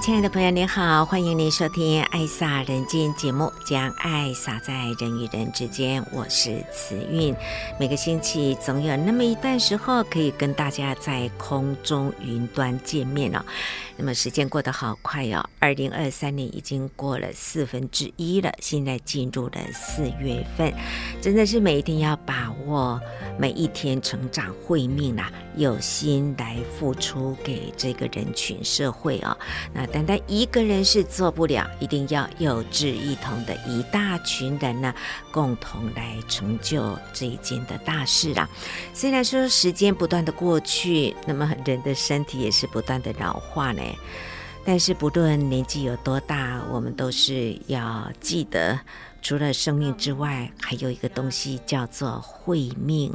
亲爱的朋友，您好，欢迎您收听《爱洒人间》节目，将爱洒在人与人之间。我是慈韵，每个星期总有那么一段时候，可以跟大家在空中云端见面哦。那么时间过得好快哦，二零二三年已经过了四分之一了，现在进入了四月份，真的是每一天要把握每一天成长慧命啦，有心来付出给这个人群社会哦。那单单一个人是做不了，一定要有志一同的一大群人呢，共同来成就这一件的大事啦。虽然说时间不断的过去，那么人的身体也是不断的老化呢。但是不论年纪有多大，我们都是要记得，除了生命之外，还有一个东西叫做慧命。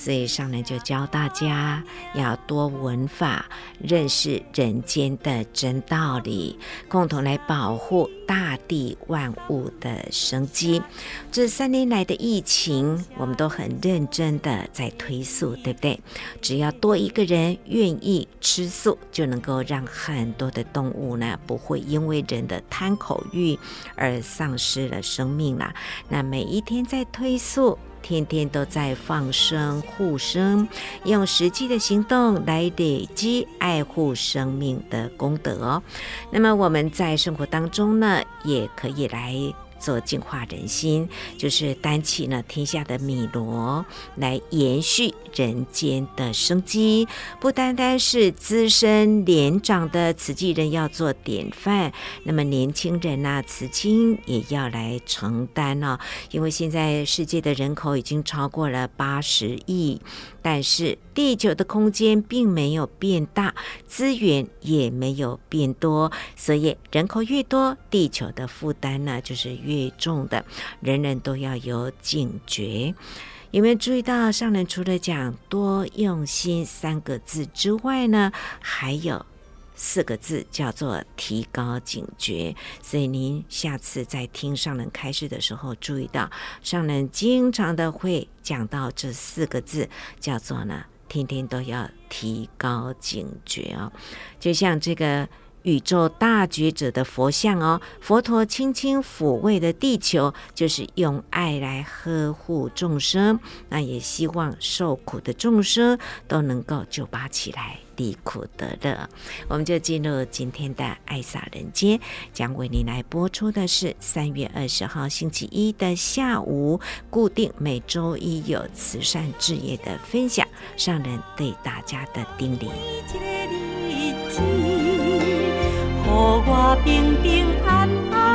所以上人就教大家要多闻法，认识人间的真道理，共同来保护大地万物的生机。这三年来的疫情，我们都很认真的在推素，对不对？只要多一个人愿意吃素，就能够让很多的动物呢，不会因为人的贪口欲而丧失了生命啦。那每一天在推素。天天都在放生护生，用实际的行动来累积爱护生命的功德。那么我们在生活当中呢，也可以来。做净化人心，就是担起呢天下的米罗，来延续人间的生机。不单单是资深年长的慈济人要做典范，那么年轻人呐、慈亲也要来承担哦。因为现在世界的人口已经超过了八十亿。但是地球的空间并没有变大，资源也没有变多，所以人口越多，地球的负担呢就是越重的。人人都要有警觉。有没有注意到上人除了讲多用心三个字之外呢，还有？四个字叫做提高警觉，所以您下次在听上人开示的时候，注意到上人经常的会讲到这四个字，叫做呢，天天都要提高警觉哦，就像这个。宇宙大觉者的佛像哦，佛陀轻轻抚慰的地球，就是用爱来呵护众生。那也希望受苦的众生都能够救拔起来，离苦得乐。我们就进入今天的爱洒人间，将为您来播出的是三月二十号星期一的下午，固定每周一有慈善事业的分享，上人对大家的叮咛。和我平平安安，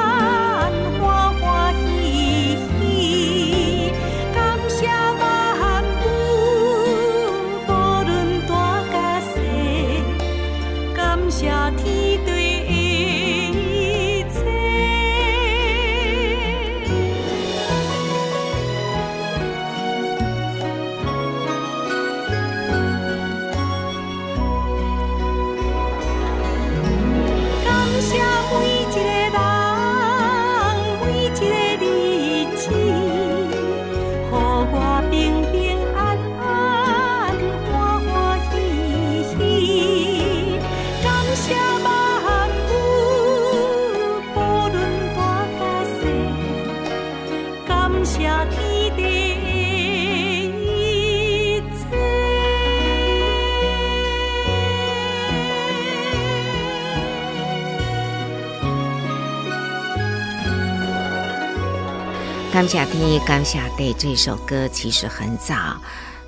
感谢天，感谢地。这首歌其实很早，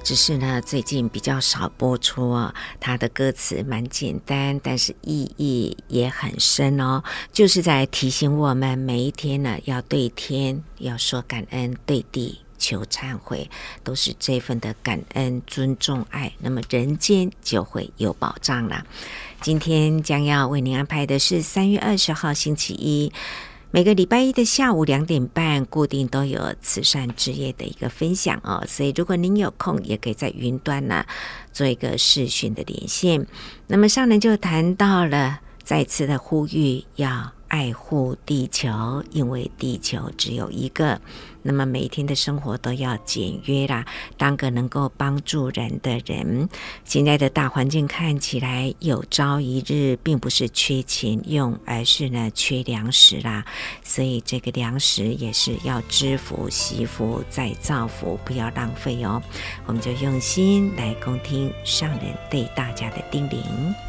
只是呢最近比较少播出哦。它的歌词蛮简单，但是意义也很深哦。就是在提醒我们每一天呢，要对天要说感恩，对地求忏悔，都是这份的感恩、尊重、爱，那么人间就会有保障了。今天将要为您安排的是三月二十号星期一，每个礼拜一的下午两点半，固定都有慈善之夜的一个分享哦。所以如果您有空，也可以在云端呢做一个视讯的连线。那么上人就谈到了，再次的呼吁要。爱护地球，因为地球只有一个。那么每天的生活都要简约啦，当个能够帮助人的人。现在的大环境看起来有朝一日，并不是缺钱用，而是呢缺粮食啦。所以这个粮食也是要知福、惜福、再造福，不要浪费哦。我们就用心来恭听上人对大家的叮咛。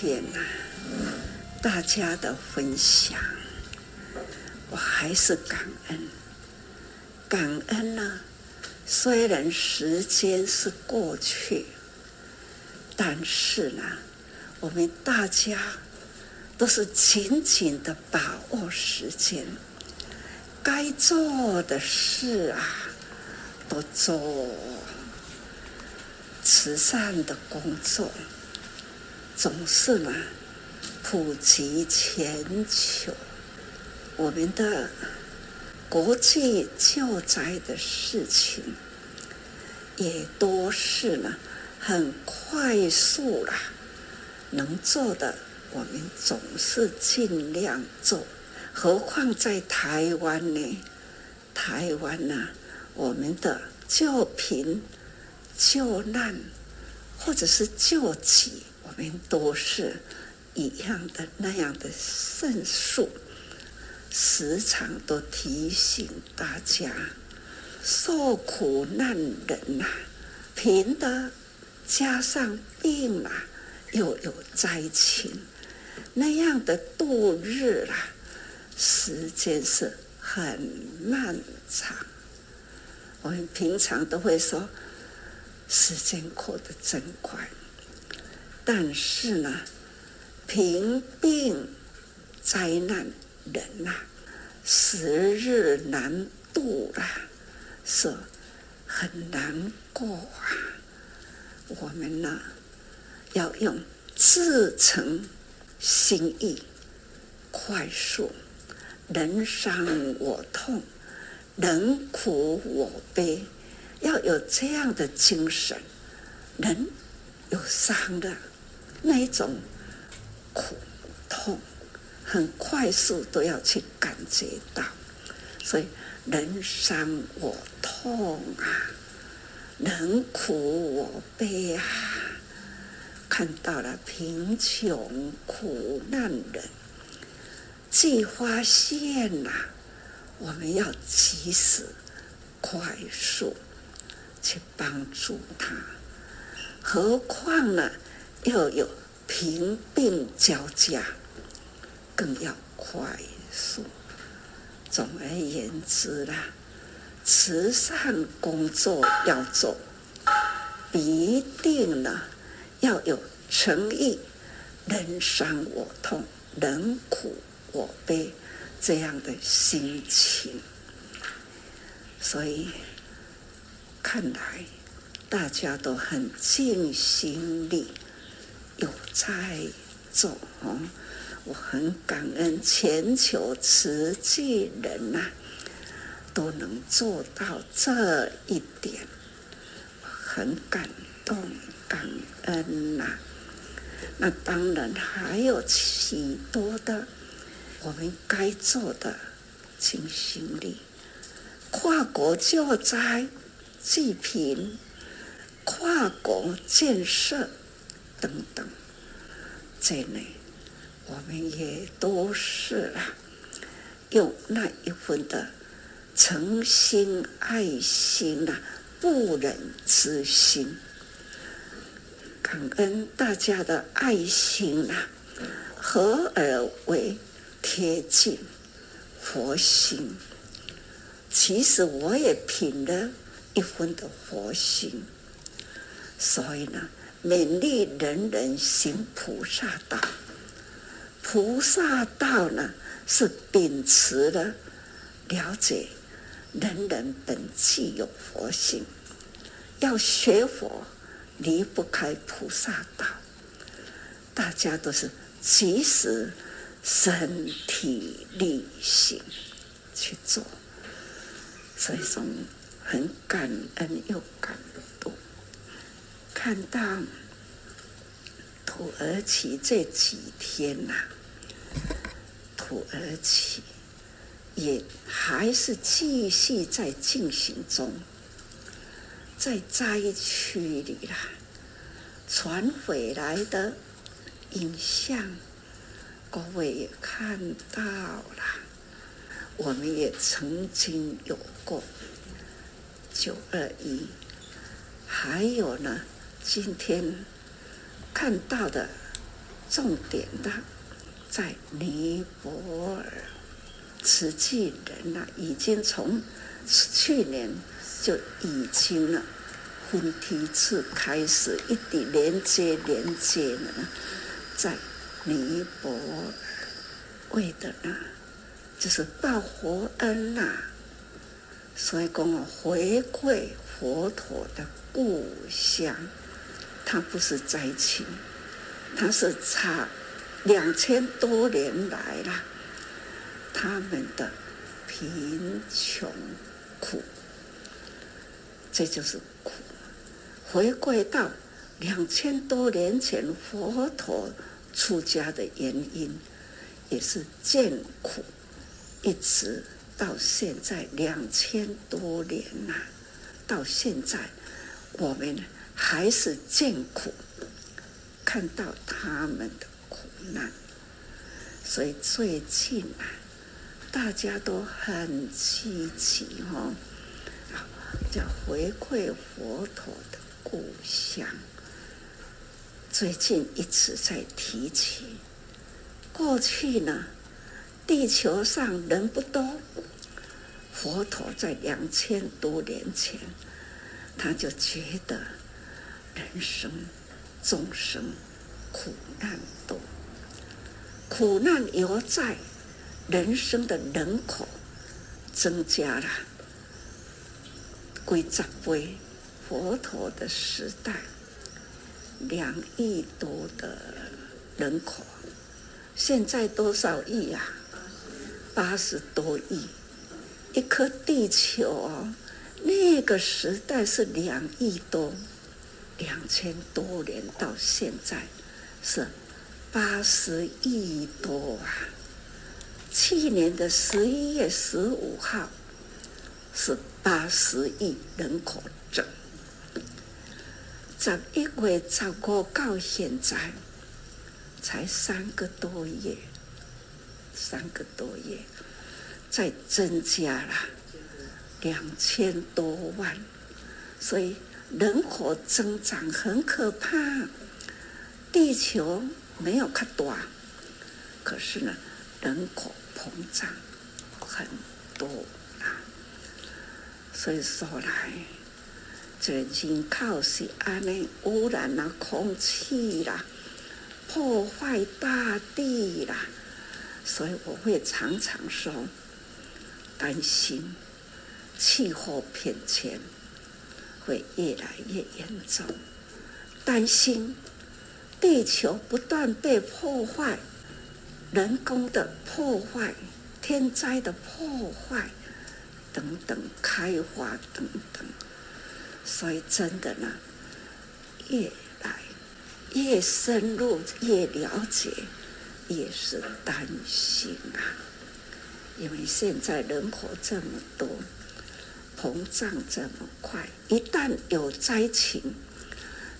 天呐，大家的分享，我还是感恩，感恩呢。虽然时间是过去，但是呢，我们大家都是紧紧的把握时间，该做的事啊，都做，慈善的工作。总是嘛，普及全球，我们的国际救灾的事情也都是呢，很快速啦，能做的我们总是尽量做。何况在台湾呢？台湾呢，我们的救贫、救难或者是救济。我们都是一样的那样的圣数，时常都提醒大家：受苦难人呐、啊，贫的加上病啊，又有灾情，那样的度日啊，时间是很漫长。我们平常都会说，时间过得真快。但是呢，贫病灾难人呐、时日难度啊，是很难过啊。我们呢，要用至诚心意，快速，人伤我痛，人苦我悲，要有这样的精神，人有伤的。那一种苦痛，很快速都要去感觉到，所以人伤我痛啊，人苦我悲啊，看到了贫穷苦难人，既发现呐、我们要及时快速去帮助他，何况呢？要有平病交加，更要快速。总而言之啦，慈善工作要做，一定呢要有诚意。人伤我痛，人苦我悲，这样的心情。所以看来大家都很尽心力，有在做哦。我很感恩全球慈济人呐、都能做到这一点，很感动，感恩呐、那当然还有许多的我们该做的尽心力，跨国救灾济贫，跨国建设等等，这类。我们也都是啊，用那一份的诚心爱心、啊，不忍之心，感恩大家的爱心、啊，合而为贴近佛心。其实我也品了一分的佛心，所以呢，勉励人人行菩萨道。菩萨道呢，是秉持了了解人人本具有佛性，要学佛离不开菩萨道。大家都是及时身体力行去做，所以说很感恩又感动，看到土耳其这几天呐、土耳其也还是继续在进行中，在灾区里啦，传回来的影像，各位也看到了。我们也曾经有过九二一，还有呢，今天看到的重点的。在尼泊尔，慈济人呐、已经从去年就已经了，分梯次开始一点连接连接呢，在尼泊尔为的呢，就是报佛恩呐、啊，所以讲回馈佛陀的故乡，它不是灾情，它是差。两千多年来了，他们的贫穷苦，这就是苦。回归到两千多年前佛陀出家的原因，也是见苦，一直到现在两千多年了，到现在我们还是见苦，看到他们的苦。难，所以最近啊，大家都很积极哦，叫回馈佛陀的故乡。最近一直在提起，过去呢，地球上人不多，佛陀在两千多年前，他就觉得人生众生苦难多。苦难犹在，人生的人口增加了，归长归佛陀的时代，两亿多的人口，现在多少亿呀？八十多亿，一颗地球哦，那个时代是两亿多，两千多年到现在是。八十亿多啊！去年的十一月十五号是八十亿人口整，十一月十五到现在才三个多月，三个多月再增加了两千多万，所以人口增长很可怕，地球。没有看多，可是呢，人口膨胀很多啊，所以说来，这人口是安尼污染了空气啦，破坏大地啦，所以我会常常说，担心气候变迁会越来越严重，担心地球不断被破坏，人工的破坏、天灾的破坏等等，开发等等，所以真的呢，越来越深入，越了解。也是担心啊，因为现在人口这么多，膨胀这么快，一旦有灾情，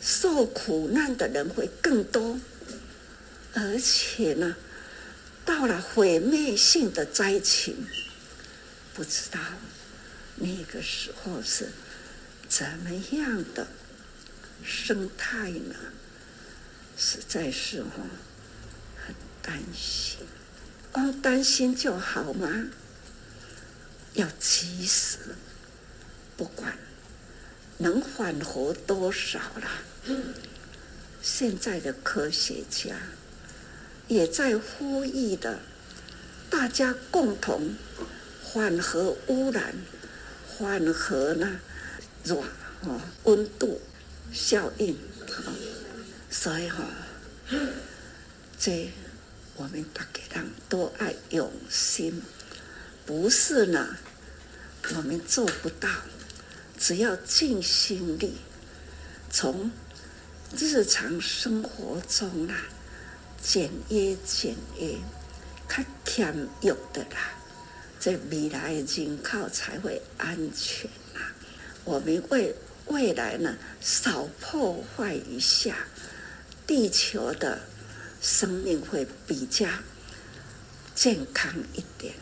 受苦难的人会更多，而且呢，到了毁灭性的灾情，不知道那个时候是怎么样的生态呢？实在是很。担心，光担心就好吗？要及时，不管能缓和多少了。现在的科学家也在呼吁的，大家共同缓和污染，缓和呢热哦温度效应，所以哈、哦、这。我们大家人都爱用心，不是呢？我们做不到，只要尽心力，从日常生活中啊，简约简约，较谦有的啦，这未来的人口才会安全啦。我们为未来呢，少破坏一下地球的。生命会比较健康一点。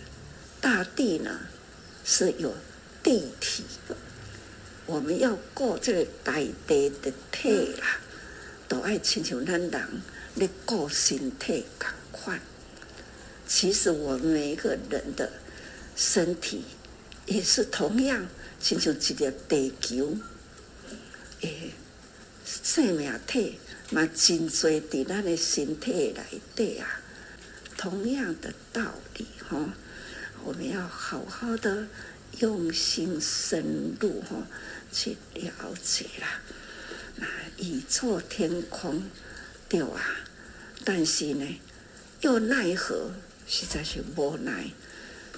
大地呢是有地体的，我们要过这个大地的体啦，都爱亲像咱人来过身体同款。其实我们每一个人的身体也是同样亲像一个地球，诶，生命体。嘛，真多在咱的身体内底啊，同样的道理哈、我们要好好的用心深入哈、哦、去了解啦。那宇宙天空对啊，但是呢，又奈何，实在是无奈。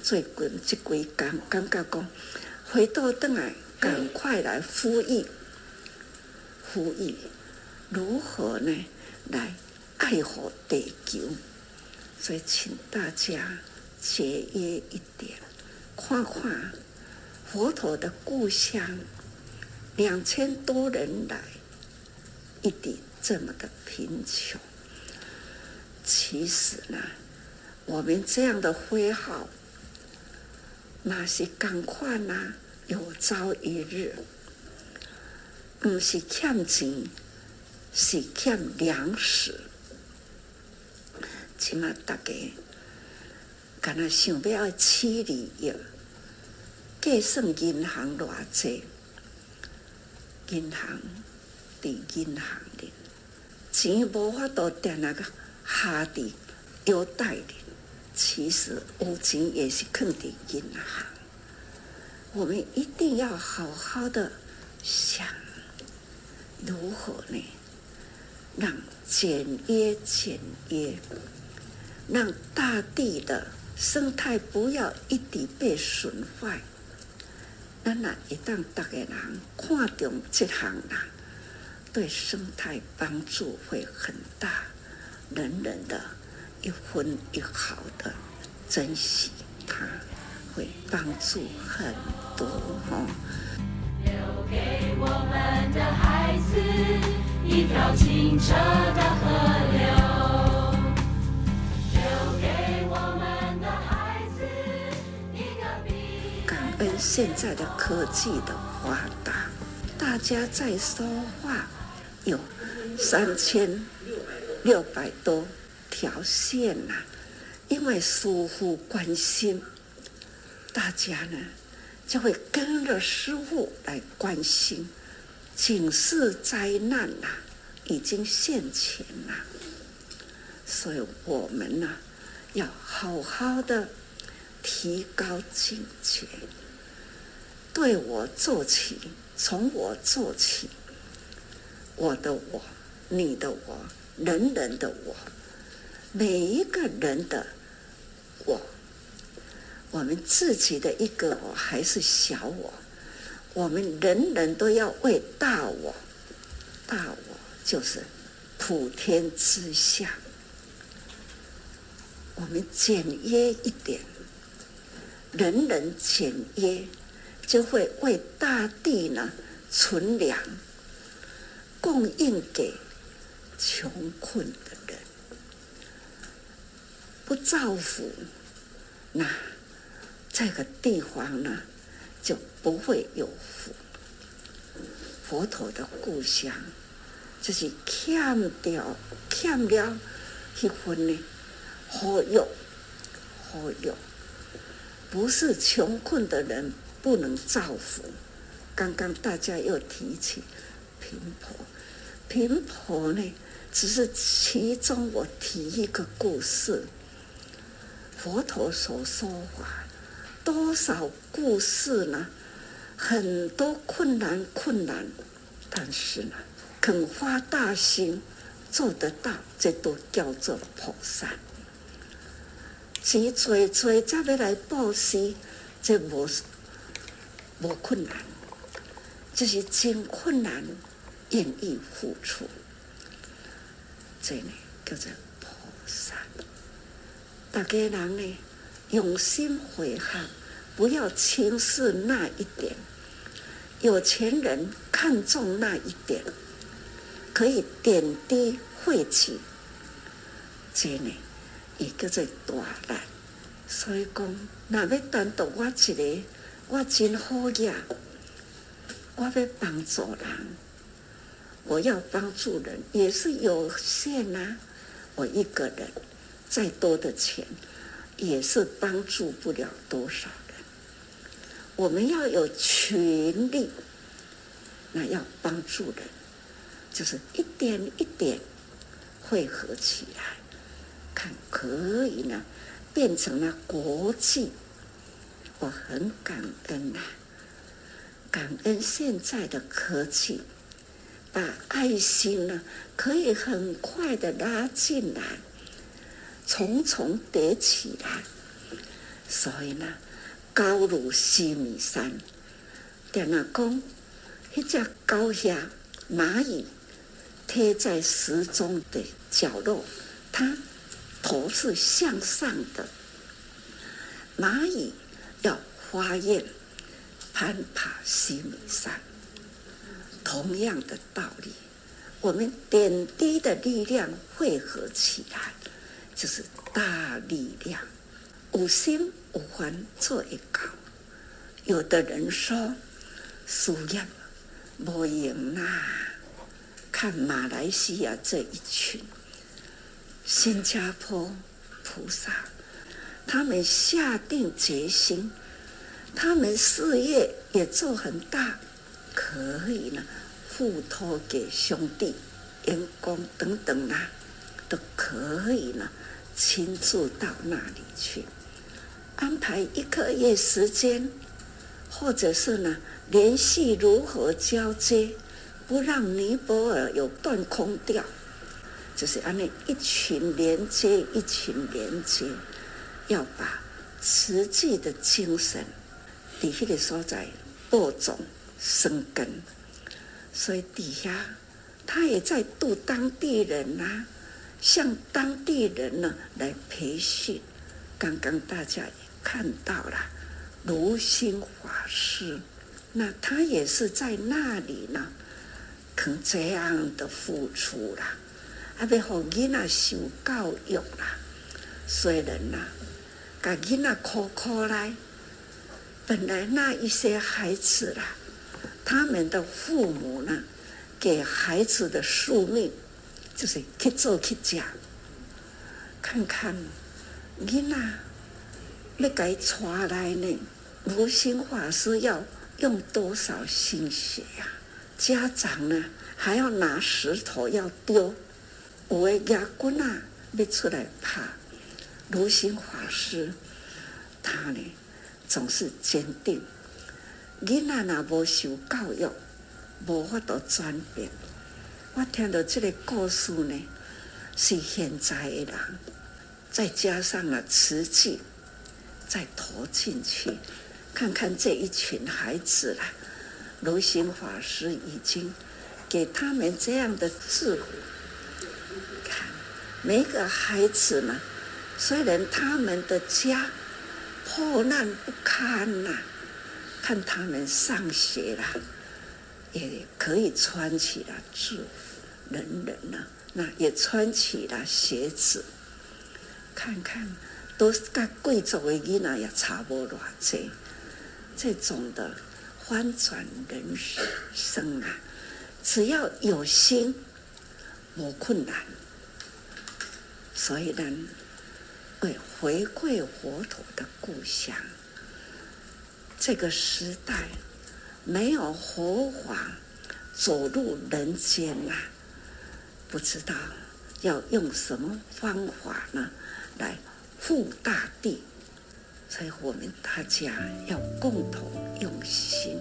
最近这几天感觉讲，回到转来，赶快来呼吁，呼吁。如何呢？来爱护地球，所以请大家节约一点，看看佛陀的故乡，两千多人来，一定这么的贫穷。其实呢，我们这样的挥毫，那是赶快呐，有朝一日，不是欠钱。是欠粮食，起码大家敢若想要起利益，计算银行偌济，银行伫银行里，钱无法度定那个下伫腰带里，其实有钱也是放伫银行。我们一定要好好的想如何呢？让简约简约，让大地的生态不要一直被损坏。那那一旦大家人看重这行啦，对生态帮助会很大。人人的一分一毫的珍惜它，会帮助很多哦。留给我们的孩子。一条清澈的河流，现在的科技的发达，大家在说话有三千六百多条线呐、啊，因为疏忽关心，大家呢就会跟着师父来关心。警示灾难呐、啊，已经现前了，所以我们呢、要好好的提高境界，对我做起，从我做起，我的我，你的我，人人的我，每一个人的我，我们自己的一个我还是小我，我们人人都要为大我，大我就是普天之下。我们简约一点，人人简约，就会为大地呢存粮，供应给穷困的人。不造福，那这个地方呢就不会有福。佛陀的故乡，就是欠掉欠了一分呢。好用，好用，不是穷困的人不能造福。刚刚大家又提起频婆，频婆呢，只是其中我提一个故事。佛陀所说法，多少故事呢？很多困难，困难，但是呢，肯发大心，做得到，这都叫做菩萨。钱多多，才要来布施，这无无困难，就是真困难，愿意付出，这呢叫做菩萨。大家人呢，用心回向，不要轻视那一点。有钱人看重那一点，可以点滴惠及，这呢。伊叫做大难，所以讲，若要单独我一个，我真好呀。我要帮助人，我要帮助人也是有限呐、啊。我一个人再多的钱，也是帮助不了多少人。我们要有群力，那要帮助人，就是一点一点汇合起来。看可以呢，变成了国际，我很感恩呐、感恩现在的科技，把爱心呢可以很快的拉进来，重重叠起来，所以呢，高如西米山，点了工，一只高下蚂蚁贴在石钟的角落，它。头是向上的，蚂蚁要发愿攀爬西米山。同样的道理，我们点滴的力量汇合起来，就是大力量。有心有愿做会到。有的人说，事业无用啦，看马来西亚这一群。新加坡菩萨，他们下定决心，他们事业也做很大，可以呢，付托给兄弟、员工等等啊，都可以呢，倾注到那里去，安排一个月时间，或者是呢，联系如何交接，不让尼泊尔有断空掉。就是按那一群连接一群连接，要把慈济的精神底下的所在播种生根，所以底下他也在度当地人呐、向当地人呢来培训。刚刚大家也看到了，如心法师，那他也是在那里呢，肯这样的付出了。啊，要互囡仔受教育啦，所以人呐，甲囡仔苦苦来，本来那一些孩子啦，他们的父母呢，给孩子的宿命就是去做去讲，看看囡仔要给传来呢，无心法师要用多少心血呀？家长呢，还要拿石头要丢。有的亚军啊，要出来拍，如心法师，他呢总是坚定。囡仔若无受教育，无法度转变。我听到这个故事呢，是现在的人，再加上了慈济，再投进去，看看这一群孩子啦。如行法师已经给他们这样的智慧。看每个孩子呢，虽然他们的家破烂不堪呐，看他们上学了，也可以穿起了制服，人人呢，那也穿起了鞋子。看看，都是个贵族的囡仔也差不多这这种的。翻转人生啊，只要有心，无困难。所以呢，为回馈佛陀的故乡，这个时代没有佛法走入人间啊，不知道要用什么方法呢来护大地。所以我们大家要共同用心。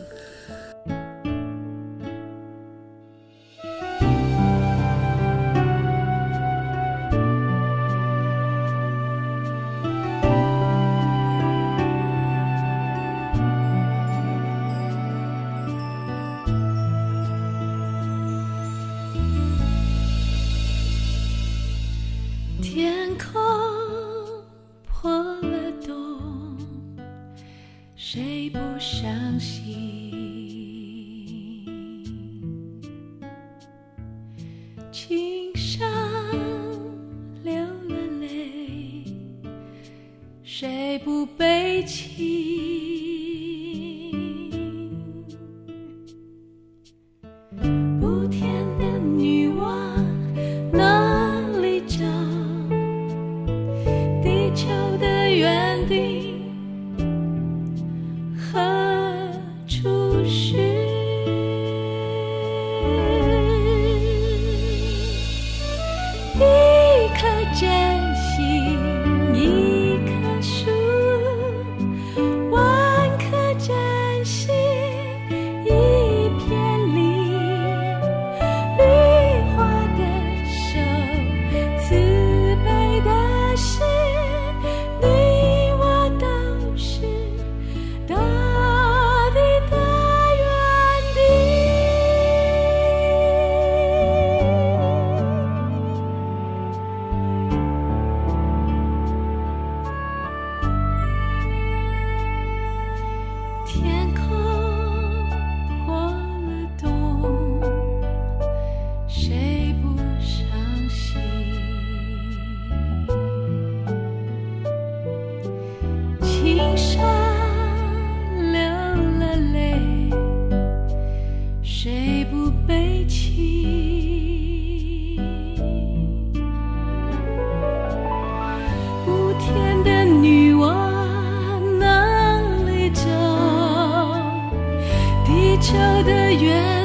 月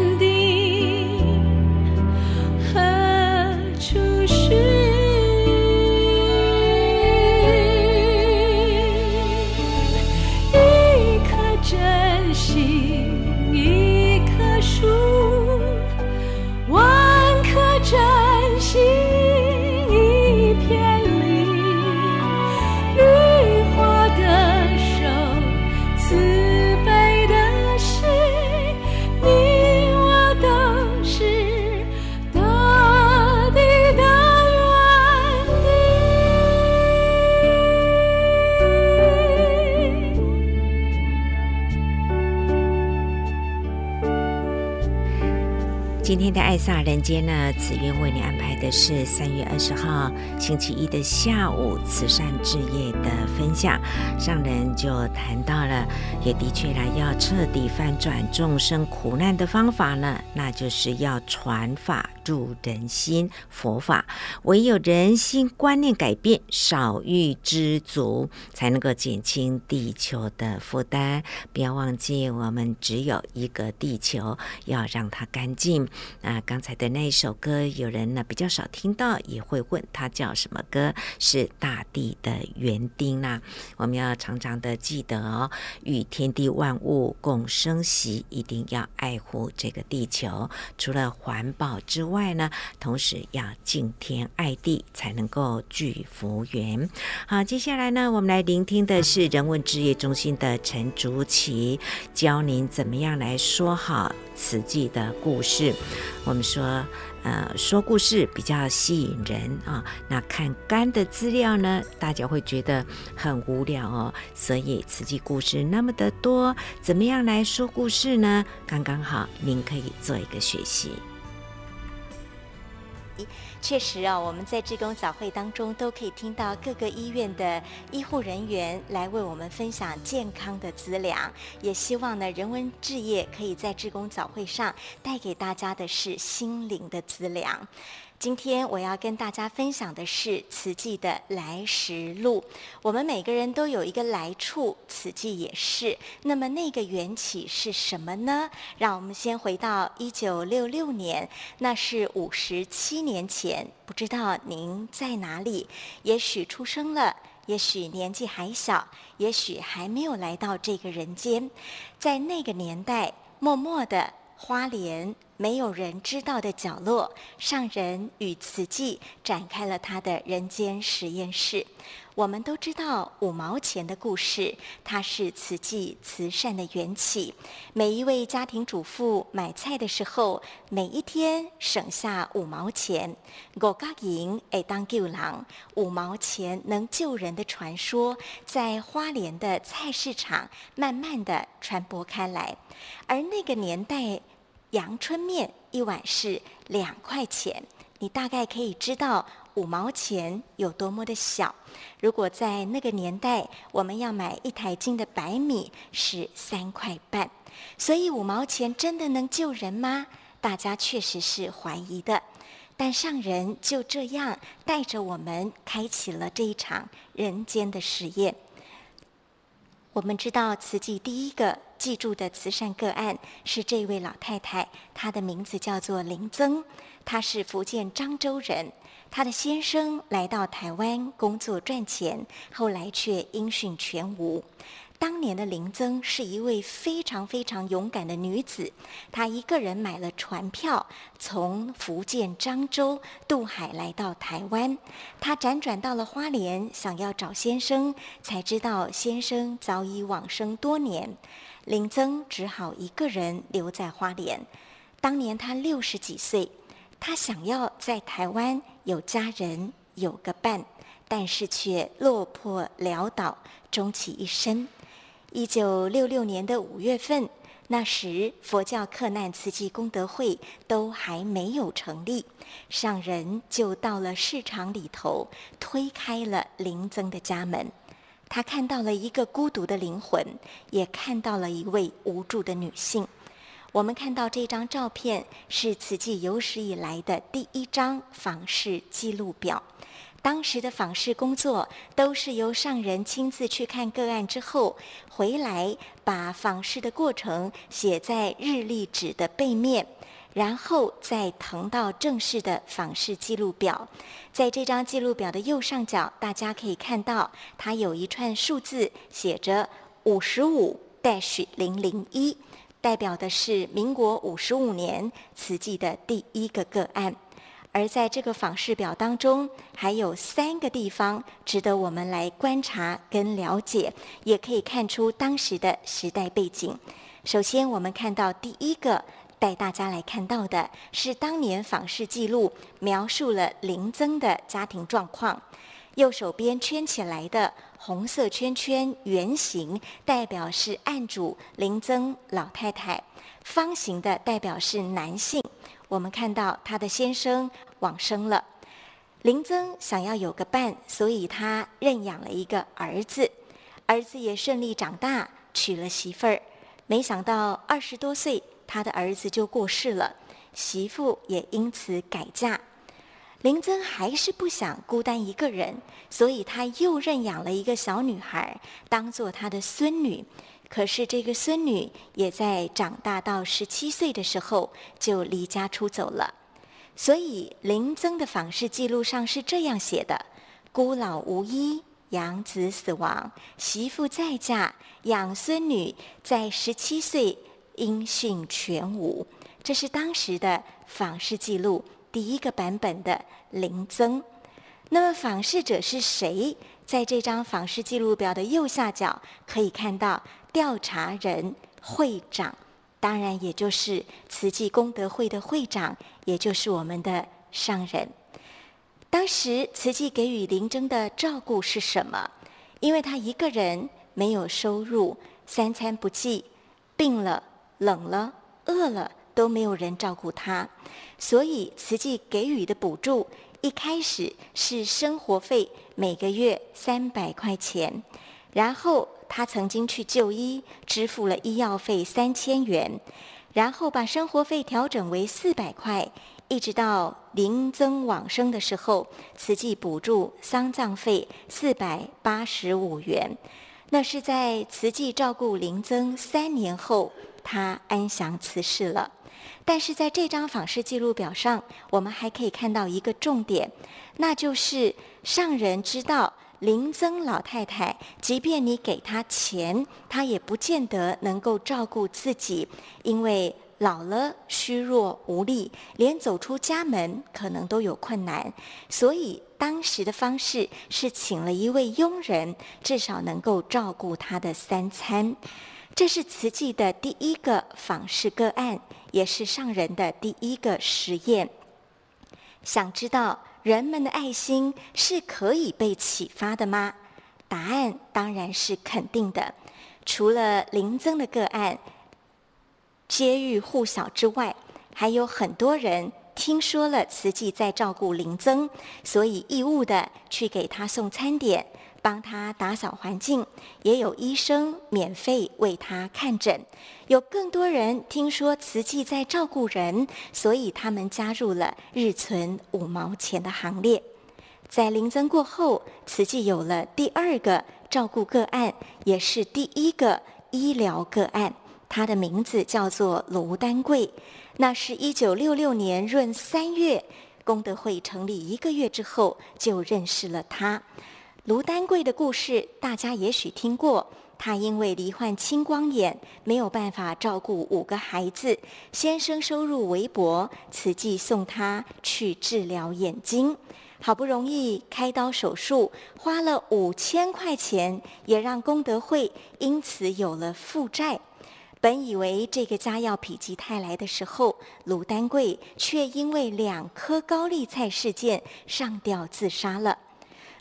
今天的爱萨人间呢，紫苑为你安排的是三月二十号星期一的下午慈善之夜的分享。上人就谈到了，也的确啦，要彻底翻转众生苦难的方法呢，那就是要传法。助人心。佛法唯有人心观念改变，少欲知足，才能够减轻地球的负担。不要忘记，我们只有一个地球，要让它干净。啊，刚才的那一首歌，有人呢比较少听到，也会问它叫什么歌？是《大地的园丁》啦。我们要常常的记得哦，与天地万物共生息，一定要爱护这个地球。除了环保之外呢，同时要敬天爱地，才能够聚福缘。好，接下来呢，我们来聆听的是人文置业中心的陈竹琪教您怎么样来说好词记的故事。我们说。呃，说故事比较吸引人啊。那看干的资料呢，大家会觉得很无聊哦。所以词记故事那么的多，怎么样来说故事呢？刚刚好，您可以做一个学习。确实啊，我们在志工早会当中都可以听到各个医院的医护人员来为我们分享健康的资粮。也希望呢，人文置业可以在志工早会上带给大家的是心灵的资粮。今天我要跟大家分享的是慈济的来时路。我们每个人都有一个来处，慈济也是。那么那个缘起是什么呢？让我们先回到一九六六年，那是五十七年前。不知道您在哪里？也许出生了，也许年纪还小，也许还没有来到这个人间。在那个年代，默默的。花莲没有人知道的角落，上人与慈济展开了他的人间实验室。我们都知道五毛钱的故事，它是慈济慈善的缘起。每一位家庭主妇买菜的时候，每一天省下五毛钱，五角银会当救人，五毛钱能救人的传说，在花莲的菜市场慢慢的传播开来。而那个年代，阳春面一碗是两块钱，你大概可以知道。五毛钱有多么的小？如果在那个年代，我们要买一台斤的白米是三块半，所以五毛钱真的能救人吗？大家确实是怀疑的。但上人就这样带着我们开启了这一场人间的实验。我们知道慈济第一个记住的慈善个案是这位老太太，她的名字叫做林曾，她是福建漳州人。她的先生来到台湾工作赚钱，后来却音讯全无。当年的林曾是一位非常非常勇敢的女子，她一个人买了船票，从福建漳州渡海来到台湾。她辗转到了花莲，想要找先生，才知道先生早已往生多年。林曾只好一个人留在花莲。当年他六十几岁。他想要在台湾有家人有个伴，但是却落魄潦倒，终其一生。一九六六年的五月份，那时佛教克难慈济功德会都还没有成立，上人就到了市场里头，推开了林曾的家门。他看到了一个孤独的灵魂，也看到了一位无助的女性。我们看到这张照片是慈济有史以来的第一张访视记录表。当时的访视工作都是由上人亲自去看个案之后，回来把访视的过程写在日历纸的背面，然后再腾到正式的访视记录表。在这张记录表的右上角，大家可以看到它有一串数字，写着五十五 dash 零零一。代表的是民国五十五年慈济的第一个个案，而在这个访视表当中，还有三个地方值得我们来观察跟了解，也可以看出当时的时代背景。首先，我们看到第一个带大家来看到的是当年访视记录描述了林曾的家庭状况。右手边圈起来的红色圈圈圆形，代表是案主林曾老太太；方形的代表是男性。我们看到他的先生往生了，林曾想要有个伴，所以他认养了一个儿子，儿子也顺利长大，娶了媳妇儿。没想到二十多岁，他的儿子就过世了。媳妇也因此改嫁。林曾还是不想孤单一个人，所以他又认养了一个小女孩，当做他的孙女。可是这个孙女也在长大到十七岁的时候就离家出走了。所以林曾的访视记录上是这样写的：孤老无依，养子死亡，媳妇再嫁，养孙女在十七岁音讯全无。这是当时的访视记录。第一个版本的林增，那么访视者是谁？在这张访视记录表的右下角可以看到调查人会长，当然也就是慈济功德会的会长，也就是我们的上人。当时慈济给予林曾的照顾是什么？因为他一个人没有收入，三餐不继，病了、冷了、饿了。都没有人照顾他，所以慈济给予的补助一开始是生活费，每个月三百块钱。然后他曾经去就医，支付了医药费三千元，然后把生活费调整为四百块，一直到林增往生的时候，慈济补助丧葬费四百八十五元。那是在慈济照顾林曾三年后，他安详辞世了。但是在这张访视记录表上，我们还可以看到一个重点，那就是上人知道林曾老太太，即便你给她钱，她也不见得能够照顾自己，因为老了虚弱无力，连走出家门可能都有困难。所以当时的方式是请了一位佣人，至少能够照顾她的三餐。这是慈济的第一个访视个案，也是上人的第一个实验。想知道人们的爱心是可以被启发的吗？答案当然是肯定的。除了林曾的个案，家喻户晓之外，还有很多人听说了慈济在照顾林曾，所以义务的去给他送餐点。帮他打扫环境，也有医生免费为他看诊。有更多人听说慈济在照顾人，所以他们加入了日存五毛钱的行列。在临增过后，慈济有了第二个照顾个案，也是第一个医疗个案。他的名字叫做卢丹贵。那是一九六六年闰三月，功德会成立一个月之后，就认识了他。卢丹桂的故事，大家也许听过。他因为罹患青光眼，没有办法照顾五个孩子，先生收入微薄，慈济送他去治疗眼睛。好不容易开刀手术，花了五千块钱，也让功德会因此有了负债。本以为这个家要否极泰来的时候，卢丹桂却因为两颗高丽菜事件上吊自杀了。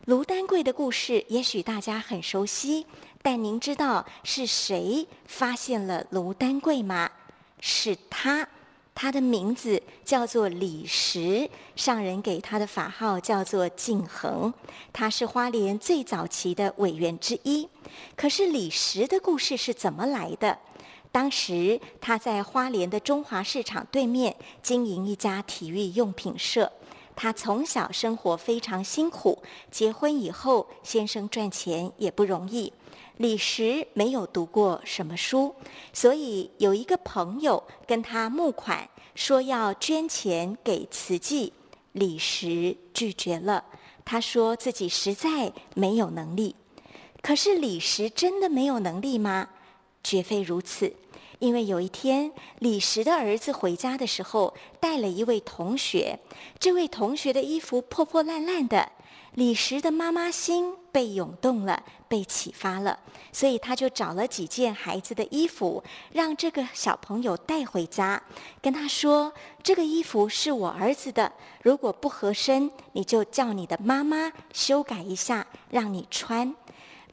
卢丹桂的故事，也许大家很熟悉，但您知道是谁发现了卢丹桂吗？是他，他的名字叫做李时，上人给他的法号叫做净恒，他是花莲最早期的委员之一。可是李时的故事是怎么来的？当时他在花莲的中华市场对面经营一家体育用品社。他从小生活非常辛苦，结婚以后，先生赚钱也不容易。李时没有读过什么书，所以有一个朋友跟他募款，说要捐钱给慈济，李时拒绝了。他说自己实在没有能力。可是李时真的没有能力吗？绝非如此。因为有一天，李石的儿子回家的时候，带了一位同学。这位同学的衣服破破烂烂的，李石的妈妈心被涌动了，被启发了，所以他就找了几件孩子的衣服，让这个小朋友带回家，跟他说：“这个衣服是我儿子的，如果不合身，你就叫你的妈妈修改一下，让你穿。”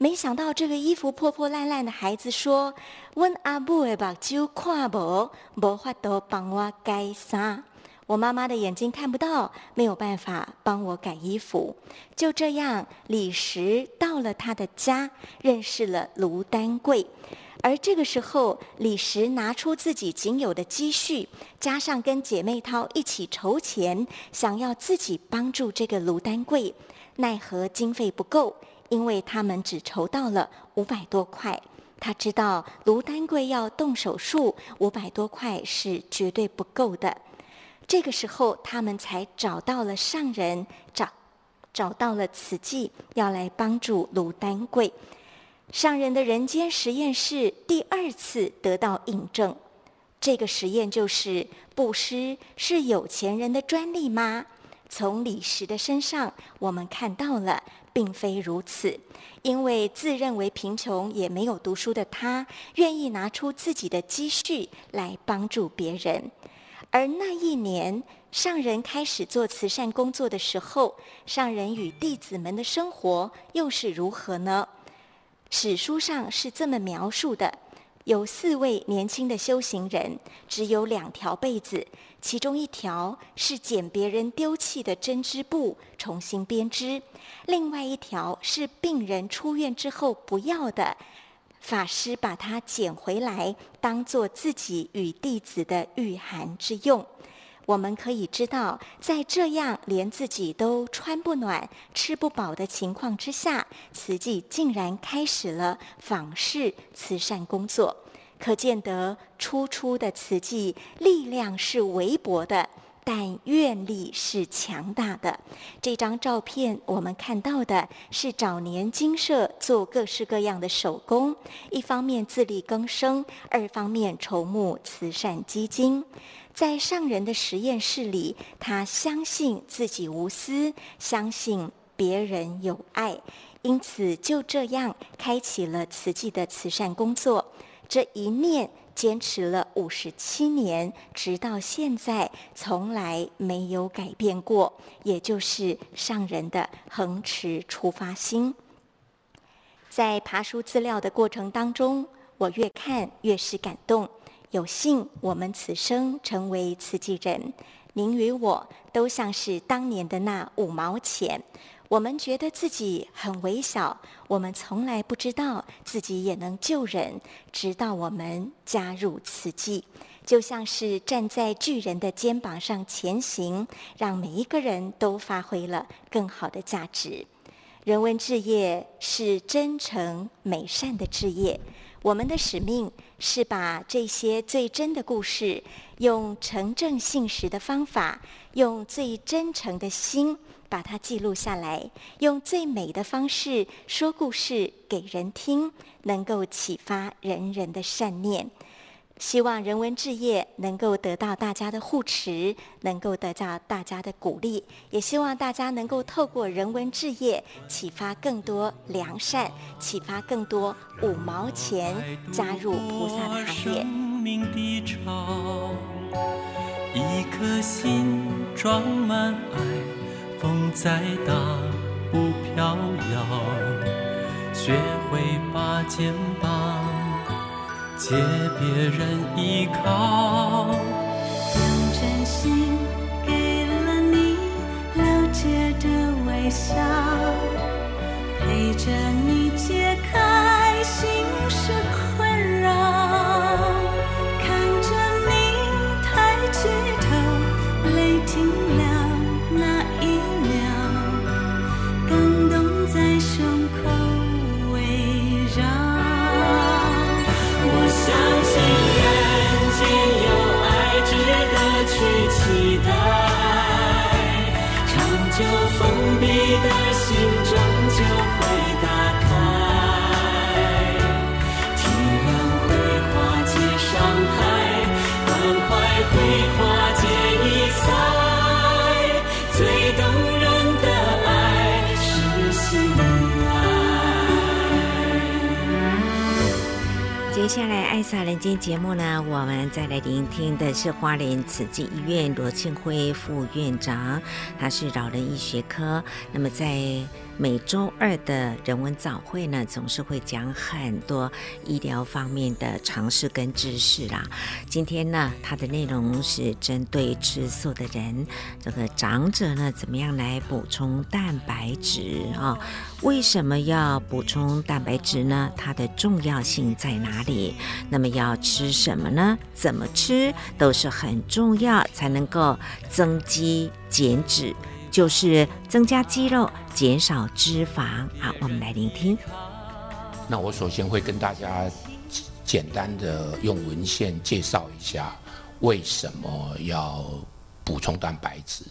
没想到这个衣服破破烂烂的孩子说：“问阿母的目睭看无，无法度帮我改衫。我妈妈的眼睛看不到，没有办法帮我改衣服。”就这样，李石到了他的家，认识了卢丹贵。而这个时候，李石拿出自己仅有的积蓄，加上跟姐妹淘一起筹钱，想要自己帮助这个卢丹贵，奈何经费不够，因为他们只筹到了五百多块。他知道卢丹贵要动手术，五百多块是绝对不够的。这个时候，他们才找到了上人，找找到了慈济，要来帮助卢丹贵。上人的人间实验室第二次得到印证。这个实验就是：布施是有钱人的专利吗？从李石的身上，我们看到了，并非如此。因为自认为贫穷也没有读书的他，愿意拿出自己的积蓄来帮助别人。而那一年，上人开始做慈善工作的时候，上人与弟子们的生活又是如何呢？史书上是这么描述的：有四位年轻的修行人，只有两条被子，其中一条是捡别人丢弃的针织布重新编织，另外一条是病人出院之后不要的。法师把它捡回来，当做自己与弟子的御寒之用。我们可以知道，在这样连自己都穿不暖、吃不饱的情况之下，慈济竟然开始了访视慈善工作。可见得初出的慈济力量是微薄的。但愿力是强大的。这张照片我们看到的是早年精舍做各式各样的手工，一方面自力更生，二方面筹募慈善基金。在上人的实验室里，他相信自己无私，相信别人有爱，因此就这样开启了慈济的慈善工作。这一念。坚持了五十七年，直到现在，从来没有改变过。也就是上人的恒持出发心。在爬书资料的过程当中，我越看越是感动。有幸我们此生成为慈济人，您与我都像是当年的那五毛钱。我们觉得自己很微小，我们从来不知道自己也能救人，直到我们加入慈济，就像是站在巨人的肩膀上前行，让每一个人都发挥了更好的价值。人文置业是真诚美善的置业，我们的使命是把这些最真的故事，用诚正信实的方法，用最真诚的心。把它记录下来，用最美的方式说故事给人听，能够启发人人的善念。希望人文置业能够得到大家的护持，能够得到大家的鼓励，也希望大家能够透过人文置业启发更多良善，启发更多五毛钱加入菩萨的行列。一颗心装满爱。风再大不飘摇，学会把肩膀借别人依靠。用真心给了你了解的微笑，陪着你解开心事困扰。是花莲慈济医院罗庆辉副院长，他是老人医学科。那么在每周二的人文早会呢，总是会讲很多医疗方面的常识跟知识啦。今天呢，它的内容是针对吃素的人，这个长者呢，怎么样来补充蛋白质啊？为什么要补充蛋白质呢？它的重要性在哪里？那么要吃什么呢？怎么吃都是很重要，才能够增肌减脂。就是增加肌肉，减少脂肪。好，我们来聆听。那我首先会跟大家简单的用文献介绍一下为什么要补充蛋白质。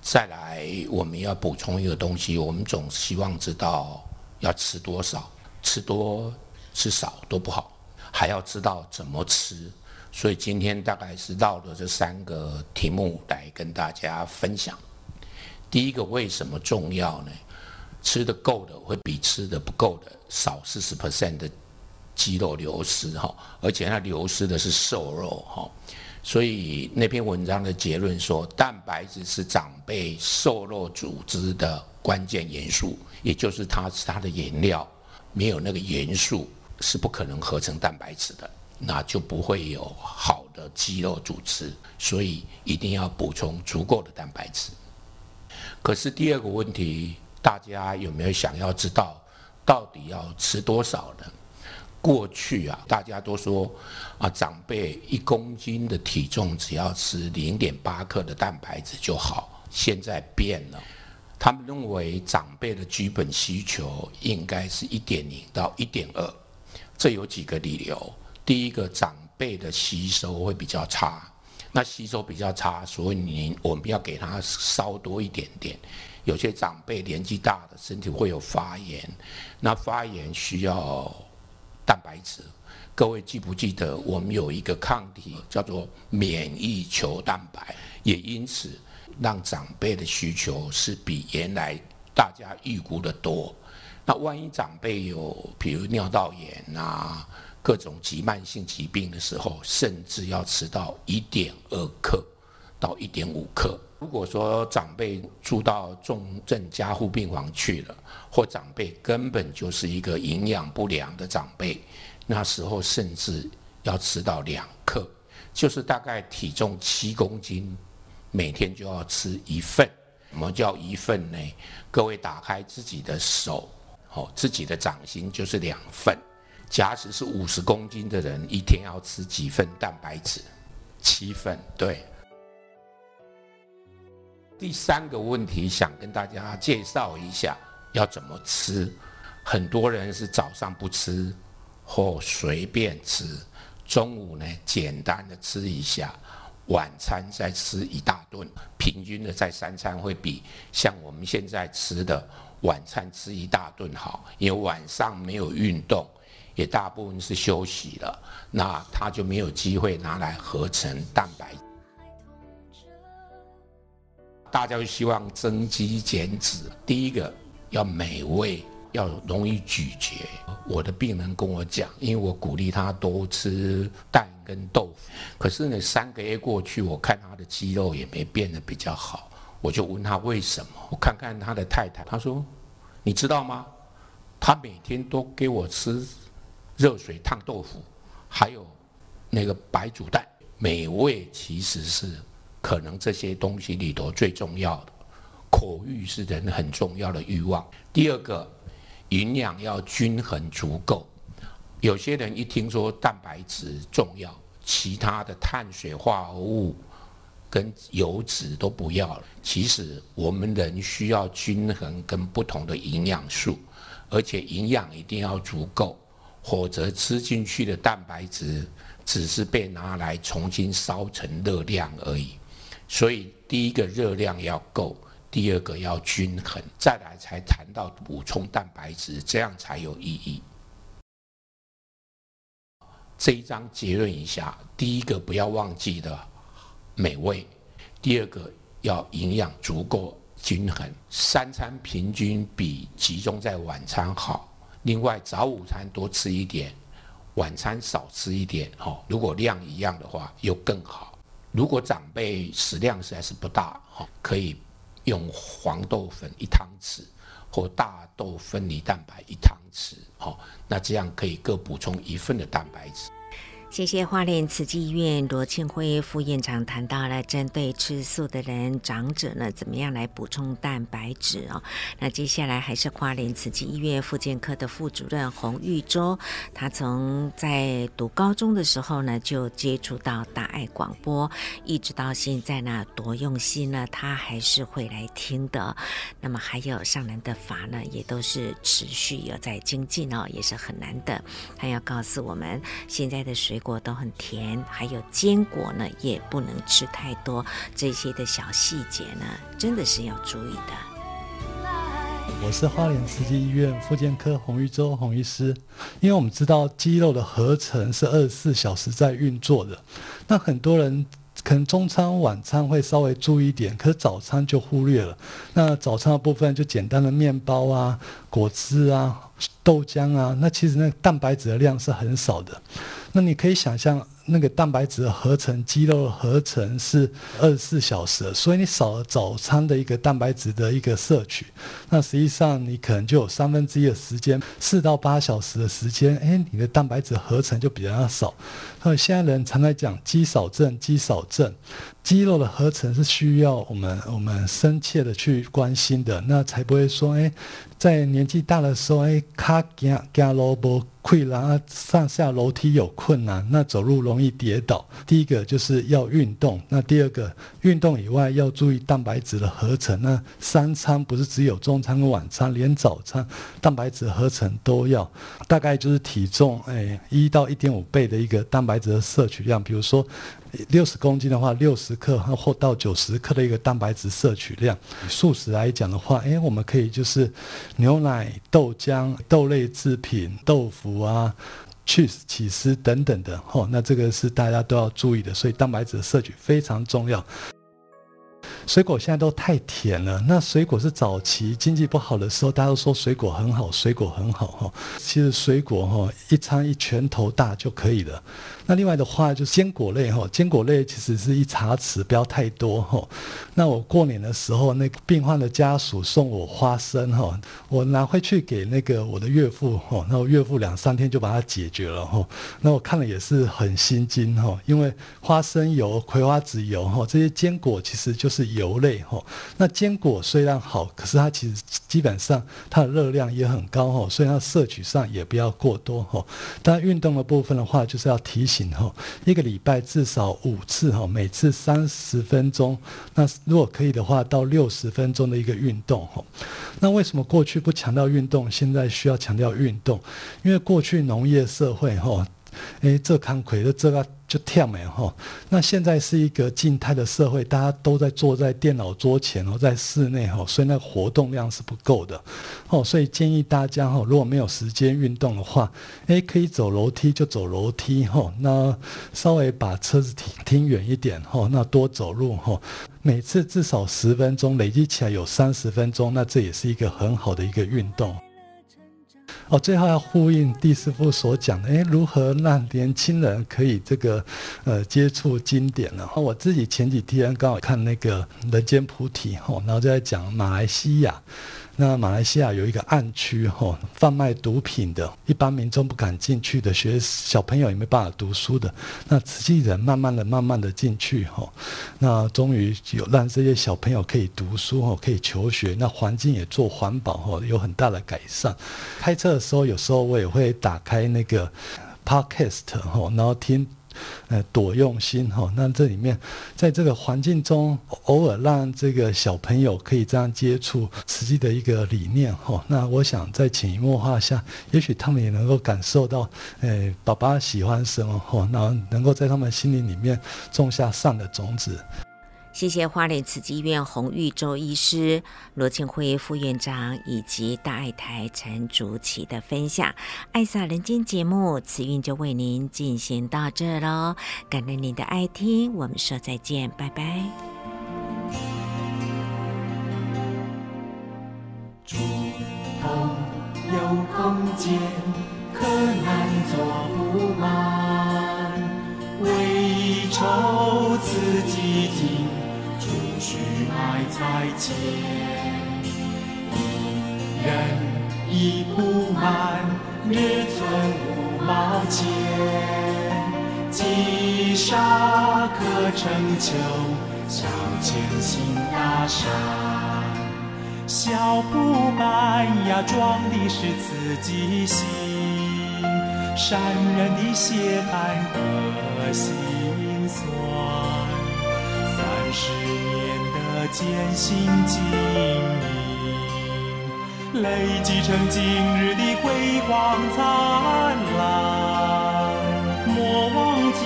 再来，我们要补充一个东西，我们总希望知道要吃多少，吃多吃少都不好，还要知道怎么吃。所以今天大概是绕着这三个题目来跟大家分享。第一个为什么重要呢？吃的够的会比吃的不够的少四十 percent 的肌肉流失哈，而且它流失的是瘦肉哈，所以那篇文章的结论说，蛋白质是长辈瘦肉组织的关键元素，也就是它是它的原料，没有那个元素是不可能合成蛋白质的，那就不会有好的肌肉组织，所以一定要补充足够的蛋白质。可是第二个问题，大家有没有想要知道，到底要吃多少呢？过去啊，大家都说啊，长辈一公斤的体重只要吃零点八克的蛋白质就好。现在变了，他们认为长辈的基本需求应该是一点零到一点二。这有几个理由：第一个，长辈的吸收会比较差。那吸收比较差，所以你我们要给他稍多一点点。有些长辈年纪大的身体会有发炎，那发炎需要蛋白质。各位记不记得我们有一个抗体叫做免疫球蛋白？也因此让长辈的需求是比原来大家预估的多。那万一长辈有比如尿道炎啊？各种急慢性疾病的时候，甚至要吃到一点二克到一点五克。如果说长辈住到重症加护病房去了，或长辈根本就是一个营养不良的长辈，那时候甚至要吃到两克，就是大概体重七公斤，每天就要吃一份。什么叫一份呢？各位打开自己的手，哦，自己的掌心就是两份。假使是五十公斤的人，一天要吃几份蛋白质？七份。对。第三个问题想跟大家介绍一下，要怎么吃。很多人是早上不吃，或随便吃，中午呢简单的吃一下，晚餐再吃一大顿。平均的在三餐会比像我们现在吃的晚餐吃一大顿好，因为晚上没有运动。也大部分是休息了，那他就没有机会拿来合成蛋白。大家就希望增肌减脂，第一个要美味，要容易咀嚼。我的病人跟我讲，因为我鼓励他多吃蛋跟豆腐，可是呢，三个月过去，我看他的肌肉也没变得比较好，我就问他为什么？我看看他的太太，他说：“你知道吗？他每天都给我吃。”热水烫豆腐，还有那个白煮蛋，美味其实是可能这些东西里头最重要的。口欲是人很重要的欲望。第二个，营养要均衡足够。有些人一听说蛋白质重要，其他的碳水化合物跟油脂都不要了。其实我们人需要均衡跟不同的营养素，而且营养一定要足够。否则吃进去的蛋白质只是被拿来重新烧成热量而已。所以第一个热量要够，第二个要均衡，再来才谈到补充蛋白质，这样才有意义。这一章结论一下：第一个不要忘记的美味，第二个要营养足够均衡，三餐平均比集中在晚餐好。另外，早午餐多吃一点，晚餐少吃一点。哦，如果量一样的话，又更好。如果长辈食量实在是不大，可以用黄豆粉一汤匙，或大豆分离蛋白一汤匙，哦，那这样可以各补充一份的蛋白质。谢谢花莲慈济医院罗庆辉副院长谈到了针对吃素的人、长者呢，怎么样来补充蛋白质哦。那接下来还是花莲慈济医院复健科的副主任洪玉洲，他从在读高中的时候呢，就接触到大爱广播，一直到现在呢，多用心呢，他还是会来听的。那么还有上人的法呢，也都是持续有在精进哦，也是很难的。他要告诉我们，现在的水果都很甜，还有坚果呢，也不能吃太多。这些的小细节呢，真的是要注意的。我是花莲慈济医院复健科洪玉洲洪医师，因为我们知道肌肉的合成是二十四小时在运作的，那很多人可能中餐晚餐会稍微注意一点，可是早餐就忽略了。那早餐的部分就简单的面包啊、果汁啊、豆浆啊，那其实那蛋白质的量是很少的。那你可以想象，那个蛋白质合成、肌肉合成是二十四小时，所以你少了早餐的一个蛋白质的一个摄取，那实际上你可能就有三分之一的时间，四到八小时的时间，哎，你的蛋白质合成就比较少。那现在人常在讲肌少症，肌少症，肌肉的合成是需要我们我们深切的去关心的，那才不会说，哎，在年纪大的时候，哎，卡行行路无困难，上下楼梯有困难，那走路容易跌倒。第一个就是要运动，那第二个运动以外要注意蛋白质的合成。那三餐不是只有中餐跟晚餐，连早餐蛋白质合成都要。大概就是体重哎一到一点五倍的一个蛋白质的摄取量，比如说。六十公斤的话，六十克或到九十克的一个蛋白质摄取量。素食来讲的话，诶，我们可以就是牛奶、豆浆、豆类制品、豆腐啊、去起司等等的。吼，那这个是大家都要注意的，所以蛋白质的摄取非常重要。水果现在都太甜了。那水果是早期经济不好的时候，大家都说水果很好，水果很好哈。其实水果哈，一餐一拳头大就可以了。那另外的话就是坚果类哈，坚果类其实是一茶匙，不要太多哈。那我过年的时候，那个病患的家属送我花生哈，我拿回去给那个我的岳父哈，那我岳父两三天就把它解决了哈。那我看了也是很心惊哈，因为花生油、葵花籽油哈，这些坚果其实就是油类哈。那坚果虽然好，可是它其实基本上它的热量也很高哈，所以它摄取上也不要过多哈。但运动的部分的话，就是要提醒。一个礼拜至少五次哈，每次三十分钟。那如果可以的话，到六十分钟的一个运动哈。那为什么过去不强调运动，现在需要强调运动？因为过去农业社会哈，诶，这康亏的这个。就跳没哈，那现在是一个静态的社会，大家都在坐在电脑桌前哦，在室内吼，所以那个活动量是不够的哦，所以建议大家哈，如果没有时间运动的话，诶，可以走楼梯就走楼梯哈，那稍微把车子停停远一点哈，那多走路哈，每次至少十分钟，累积起来有三十分钟，那这也是一个很好的一个运动。哦，最后要呼应第师傅所讲的，诶，如何让年轻人可以这个呃接触经典呢？我自己前几天刚好看那个《人间菩提》吼，然后就在讲马来西亚。那马来西亚有一个暗区吼，贩卖毒品的，一般民众不敢进去的，学小朋友也没办法读书的。那慈济人慢慢的、慢慢的进去吼，那终于有让这些小朋友可以读书吼，可以求学，那环境也做环保吼，有很大的改善。开车的时候，有时候我也会打开那个 Podcast 吼，然后听。呃，多用心哈、那这里面，在这个环境中，偶尔让这个小朋友可以这样接触实际的一个理念哈、那我想在潜移默化下，也许他们也能够感受到，呃，爸爸喜欢什么哈，然后能够在他们心灵里面种下善的种子。谢谢花莲慈济医院洪玉洲医师、罗庆辉副院长以及大爱台陈竹琪的分享。爱撒人间节目，慈韵就为您进行到这喽。感恩您的爱听，我们说再见，拜拜。触碰有空间，可难坐不满，为酬自己静。需买菜钱，一人已不满，日存五毛钱。积沙可成丘，小钱行大善。小不满呀，装的是自己心，善人的血汗和心酸，三十艰辛经营，累积成今日的辉煌灿烂。莫忘记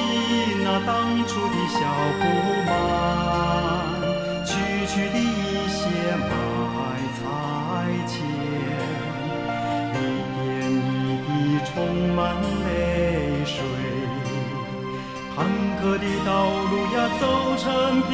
那当初的小不满，区区的一些买菜钱，一点一滴充满泪水，坎坷的道路呀，走成平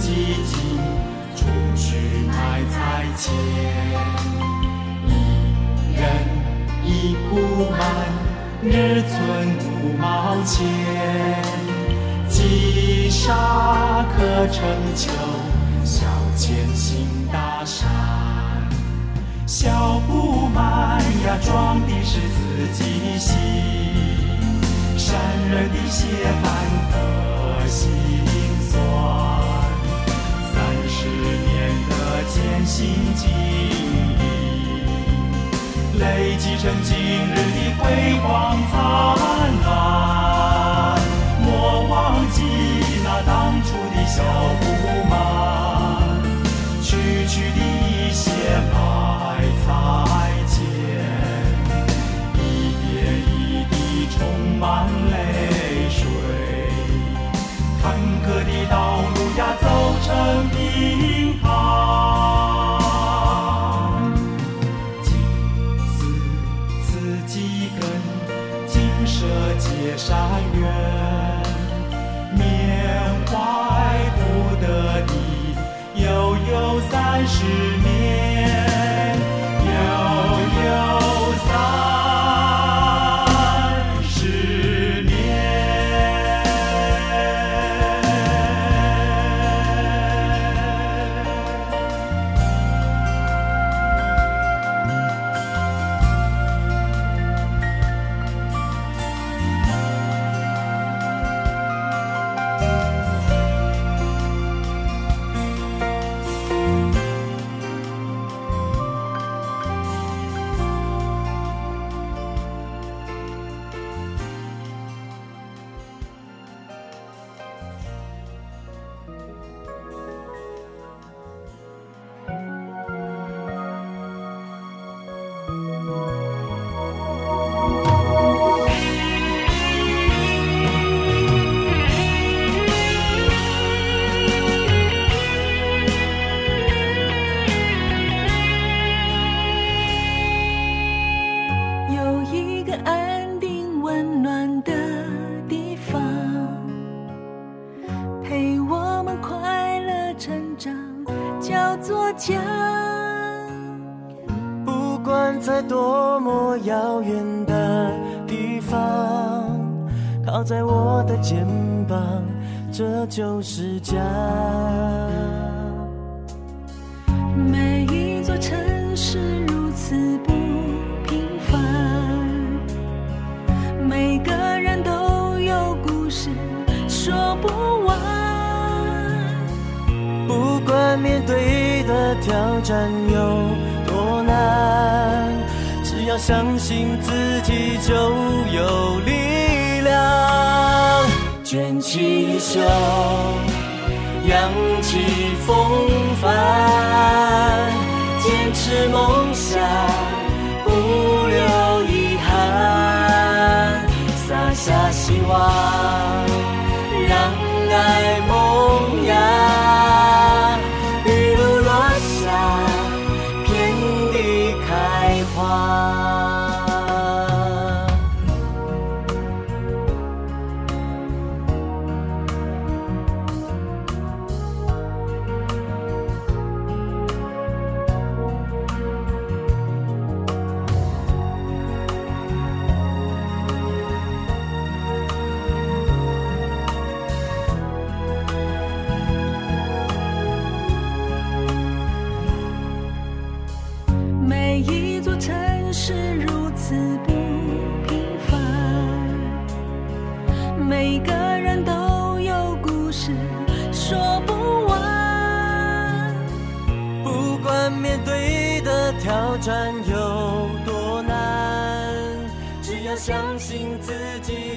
筹此基金，出去买菜钱。一人已不满，日存五毛钱。积沙可成丘，小钱行大善。小不满呀，装的是自己心，善人的血汗和心的艰辛经历，累积成今日的辉煌灿烂。莫忘记那当初的小不满，区区的一些埋菜钱，一点一滴充满泪水，坎坷的道路呀，走成平多遥远的地方，靠在我的肩膀，这就是家。每一座城市如此不平凡，每个人都有故事说不完。不管面对的挑战有多难，相信自己就有力量。卷起衣袖，扬起风帆，坚持梦想，不留遗憾，洒下希望。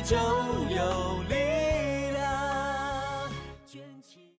就有力